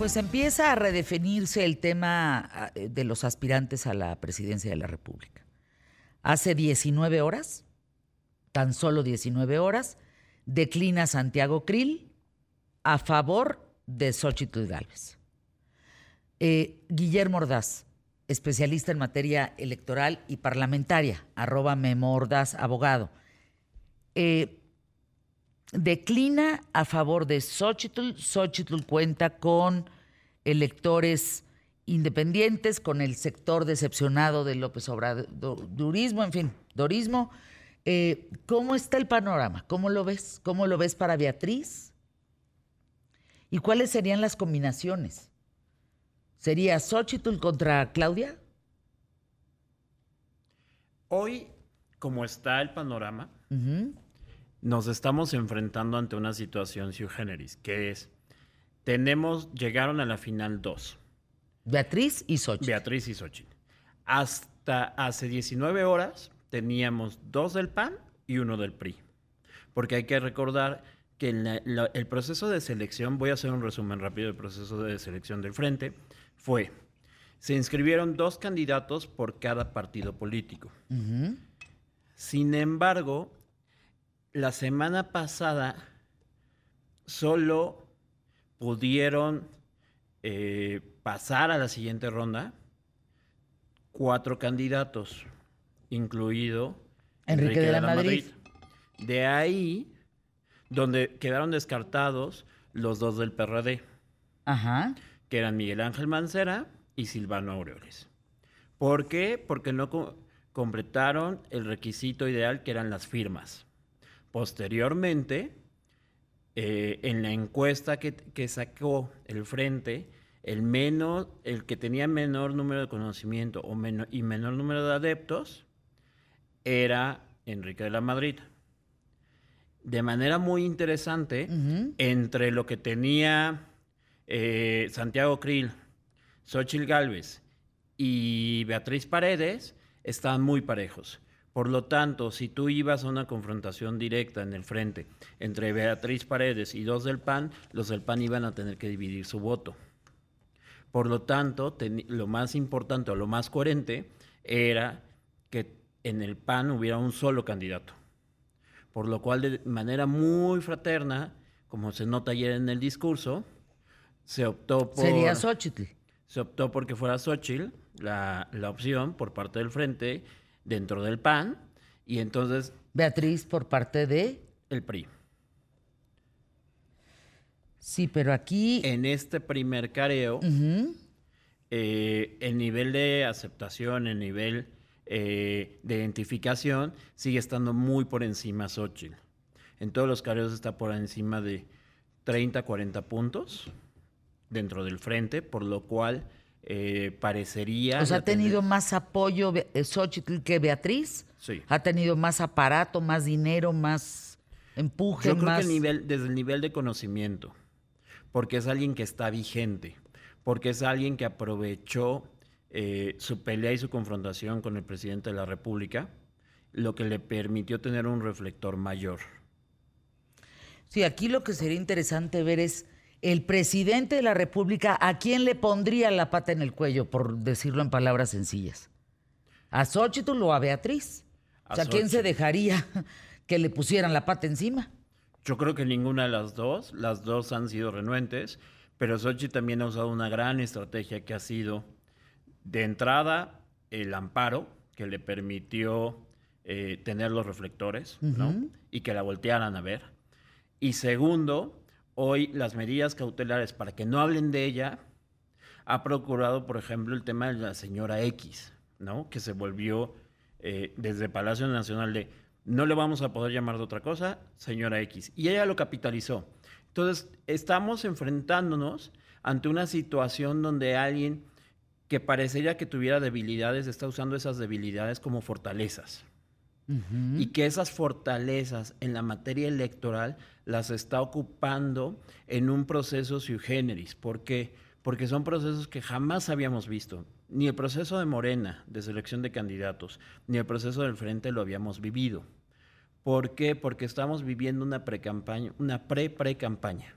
Pues empieza a redefinirse el tema ah, de los aspirantes a la presidencia de la República. Hace 19 horas, tan solo 19 horas, declina Santiago Krill a favor de Xochitl Gálvez. Eh, Guillermo Ordaz, especialista en materia electoral y parlamentaria, arroba Memordaz abogado. Eh, declina a favor de Xochitl. Xochitl cuenta con electores independientes, con el sector decepcionado de López Obradorismo, en fin, Dorismo. Eh, ¿Cómo está el panorama? ¿Cómo lo ves? ¿Cómo lo ves para Beatriz? ¿Y cuáles serían las combinaciones? ¿Sería Xochitl contra Claudia? Hoy, como está el panorama, nos estamos enfrentando ante una situación sui generis, que es, tenemos, llegaron a la final dos. Beatriz y Xochitl. Beatriz y Xochitl. Hasta hace 19 horas teníamos dos del PAN y uno del PRI. Porque hay que recordar que el proceso de selección, voy a hacer un resumen rápido del proceso de selección del frente, fue, se inscribieron dos candidatos por cada partido político. Sin embargo, la semana pasada solo pudieron eh, pasar a la siguiente ronda cuatro candidatos, incluido Enrique, de la, Madrid. De ahí, donde quedaron descartados los dos del PRD, Ajá. que eran Miguel Ángel Mancera y Silvano Aureoles. ¿Por qué? Porque no completaron el requisito ideal que eran las firmas. Posteriormente, eh, en la encuesta que, sacó el Frente, el, menos, el que tenía menor número de conocimiento o y menor número de adeptos era Enrique de la Madrid. De manera muy interesante, entre lo que tenía eh, Santiago Krill, Xochitl Galvez y Beatriz Paredes, estaban muy parejos. Por lo tanto, si tú ibas a una confrontación directa en el frente entre Beatriz Paredes y dos del PAN, los del PAN iban a tener que dividir su voto. Por lo tanto, lo más importante o lo más coherente era que en el PAN hubiera un solo candidato. Por lo cual, de manera muy fraterna, como se nota ayer en el discurso, se optó por... Sería Xochitl. Se optó porque fuera Xochitl la, la opción por parte del frente dentro del PAN y entonces... Beatriz por parte de... El PRI. Sí, pero aquí... En este primer careo, eh, el nivel de aceptación, el nivel eh, de identificación sigue estando muy por encima Xochitl. En todos los careos está por encima de 30, 40 puntos dentro del frente, por lo cual eh, parecería... O sea, ha tenido más apoyo eh, Xochitl que Beatriz. Sí. Ha tenido más aparato, más dinero, más empuje, Yo creo que nivel, desde el nivel de conocimiento, porque es alguien que está vigente, porque es alguien que aprovechó eh, su pelea y su confrontación con el presidente de la República, lo que le permitió tener un reflector mayor. Sí, aquí lo que sería interesante ver es el presidente de la República, ¿a quién le pondría la pata en el cuello, por decirlo en palabras sencillas? ¿A Xochitl o a Beatriz? o sea, ¿quién se dejaría que le pusieran la pata encima? Yo creo que ninguna de las dos. Las dos han sido renuentes, pero Xochitl también ha usado una gran estrategia que ha sido, de entrada, el amparo, que le permitió eh, tener los reflectores, ¿no? Y que la voltearan a ver. Y segundo, hoy las medidas cautelares para que no hablen de ella, ha procurado, por ejemplo, el tema de la señora X, ¿no? Que se volvió eh, desde Palacio Nacional de no le vamos a poder llamar de otra cosa, señora X. Y ella lo capitalizó. Entonces, estamos enfrentándonos ante una situación donde alguien que parecería que tuviera debilidades está usando esas debilidades como fortalezas y que esas fortalezas en la materia electoral las está ocupando en un proceso sui generis. ¿Por qué? Porque son procesos que jamás habíamos visto. Ni el proceso de Morena, de selección de candidatos, ni el proceso del Frente lo habíamos vivido. ¿Por qué? Porque estamos viviendo una pre-campaña, una pre-pre-campaña.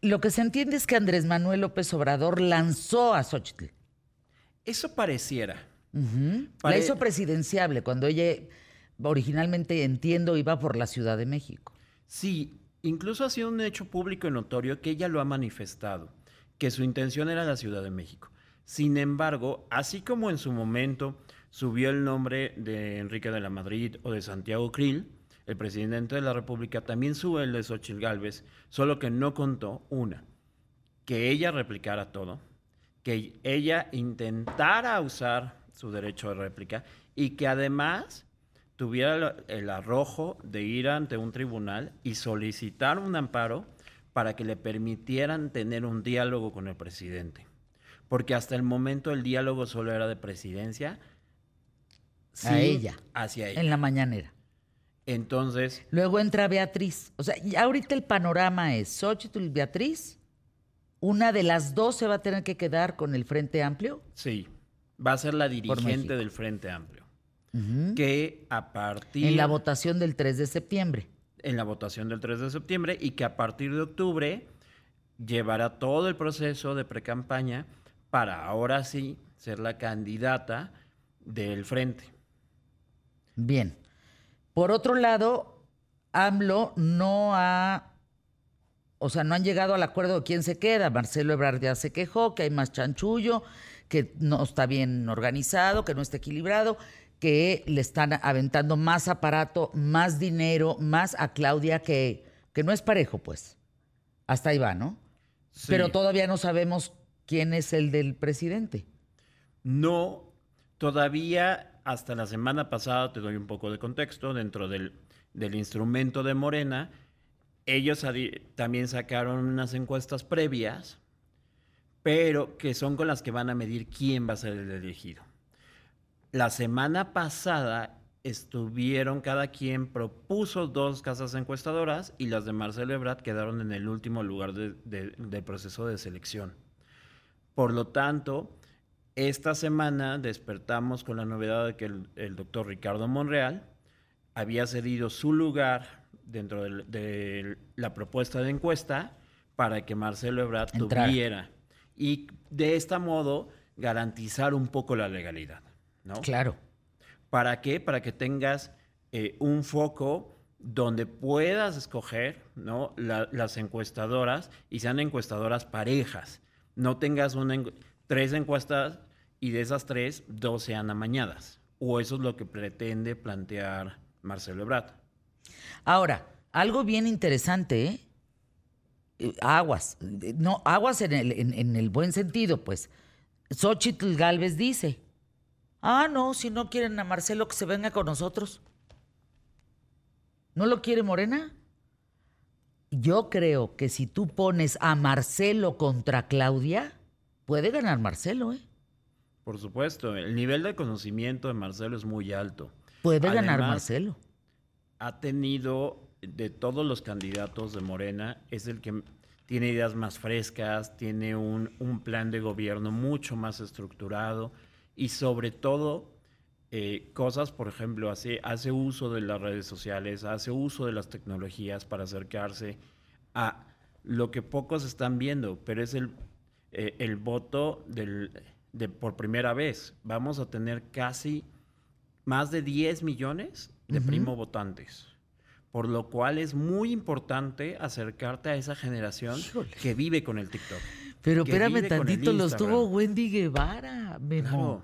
lo que se entiende es que Andrés Manuel López Obrador lanzó a Xochitl. Eso pareciera. La hizo presidenciable cuando ella originalmente, entiendo, iba por la Ciudad de México. Sí, incluso ha sido un hecho público y notorio que ella lo ha manifestado, que su intención era la Ciudad de México. Sin embargo, así como en su momento subió el nombre de Enrique de la Madrid o de Santiago Krill, el presidente de la República también sube el de Xochitl Gálvez, solo que no contó una, que ella replicara todo, que ella intentara usar su derecho de réplica y que además tuviera el arrojo de ir ante un tribunal y solicitar un amparo para que le permitieran tener un diálogo con el presidente porque hasta el momento el diálogo solo era de presidencia. a ella. Hacia ella. En la mañanera. Entonces. Luego entra Beatriz. O sea, ahorita el panorama es Xochitl y Beatriz. Una de las dos se va a tener que quedar con el Frente Amplio. Sí. Va a ser la dirigente del Frente Amplio. Que a partir. En la votación del 3 de septiembre. En la votación del 3 de septiembre y que a partir de octubre llevará todo el proceso de precampaña para ahora sí ser la candidata del frente. Bien. Por otro lado, AMLO no ha, o sea, no han llegado al acuerdo de quién se queda. Marcelo Ebrard ya se quejó que hay más chanchullo, que no está bien organizado, que no está equilibrado, que le están aventando más aparato, más dinero, más a Claudia, que, que no es parejo, pues. Hasta ahí va, ¿no? Pero todavía no sabemos quién es el del presidente. No, todavía hasta la semana pasada, te doy un poco de contexto, dentro del, instrumento de Morena, ellos también sacaron unas encuestas previas, pero que son con las que van a medir quién va a ser el elegido. La semana pasada estuvieron, cada quien propuso dos casas encuestadoras y las de Marcelo Ebrard quedaron en el último lugar del proceso de selección. Por lo tanto, esta semana despertamos con la novedad de que el, doctor Ricardo Monreal había cedido su lugar dentro de, la propuesta de encuesta para que Marcelo Ebrard tuviera. Y de este modo garantizar un poco la legalidad. ¿no? Claro. ¿Para qué? Para que tengas eh, un foco donde puedas escoger ¿no? las encuestadoras y sean encuestadoras parejas no tengas una, tres encuestas y de esas tres, dos sean amañadas. O eso es lo que pretende plantear Marcelo Ebrard. Ahora, algo bien interesante, ¿eh? Eh aguas, no, aguas en el, en, el buen sentido, pues. Xochitl Galvez dice, ah, no, si no quieren a Marcelo que se venga con nosotros. ¿No lo quiere Morena? yo creo que si tú pones a Marcelo contra Claudia, puede ganar Marcelo, ¿eh? Por supuesto, el nivel de conocimiento de Marcelo es muy alto. Puede ganar Marcelo. Ha tenido, de todos los candidatos de Morena, es el que tiene ideas más frescas, tiene un, plan de gobierno mucho más estructurado y sobre todo eh, cosas, por ejemplo, hace, hace uso de las redes sociales, hace uso de las tecnologías para acercarse a lo que pocos están viendo, pero es el, eh, el voto del, de por primera vez. Vamos a tener casi más de 10 millones de primo votantes. Por lo cual es muy importante acercarte a esa generación que vive con el TikTok. Pero espérame tantito, los tuvo Wendy Guevara, Memo.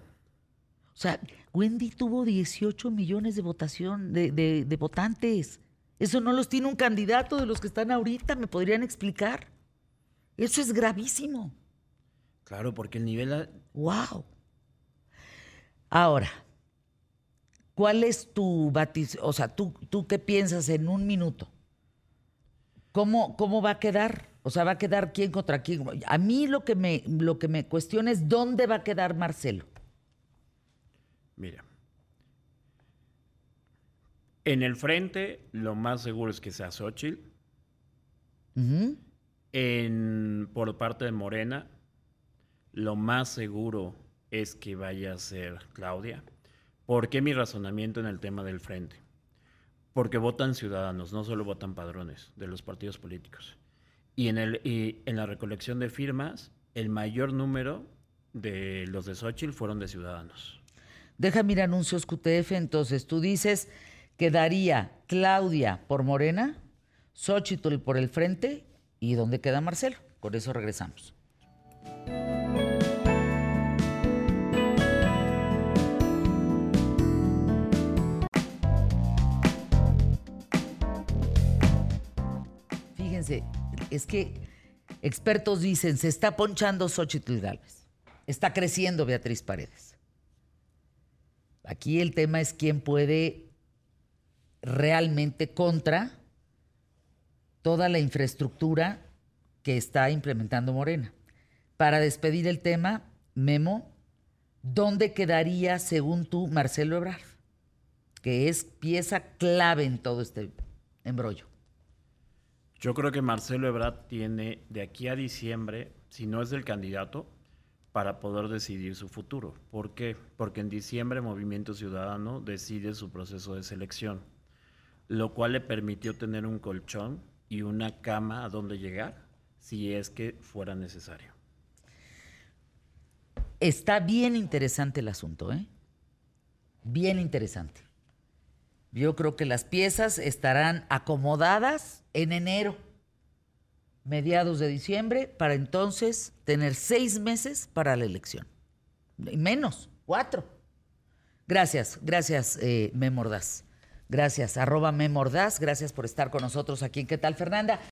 O sea, Wendy tuvo 18 millones de votación, de, votantes. Eso no los tiene un candidato de los que están ahorita, ¿me podrían explicar? Eso es gravísimo. Claro, porque el nivel... ¡Wow! Ahora, ¿cuál es tu batiz? O sea, ¿tú, ¿tú qué piensas en un minuto? ¿Cómo, ¿Cómo va a quedar? O sea, ¿va a quedar quién contra quién? A mí lo que me, lo que me cuestiona es dónde va a quedar Marcelo. Mira. En el frente, lo más seguro es que sea Xochitl. en, por parte de Morena, lo más seguro es que vaya a ser Claudia. ¿Por qué mi razonamiento en el tema del frente? Porque votan ciudadanos, no solo votan padrones de los partidos políticos. Y en, el, y en la recolección de firmas, el mayor número de los de Xochitl fueron de ciudadanos. Deja mirar anuncios QTF, entonces tú dices que daría Claudia por Morena, Xochitl por el frente y ¿dónde queda Marcelo? Con eso regresamos. Es que expertos dicen, se está ponchando Xochitl Galvez, está creciendo Beatriz Paredes. Aquí el tema es quién puede realmente contra toda la infraestructura que está implementando Morena. Para despedir el tema, Memo, ¿dónde quedaría, según tú, Marcelo Ebrard? Que es pieza clave en todo este embrollo. Yo creo que Marcelo Ebrard tiene de aquí a diciembre, si no es el candidato, para poder decidir su futuro. ¿Por qué? Porque en diciembre Movimiento Ciudadano decide su proceso de selección, lo cual le permitió tener un colchón y una cama a donde llegar si es que fuera necesario. Está bien interesante el asunto, ¿eh? Bien interesante. Yo creo que las piezas estarán acomodadas en enero mediados de diciembre, para entonces tener seis meses para la elección. Menos, cuatro. Gracias, gracias, eh, Memordaz. Gracias, arroba Memordaz. Gracias por estar con nosotros aquí ¿Qué tal, Fernanda?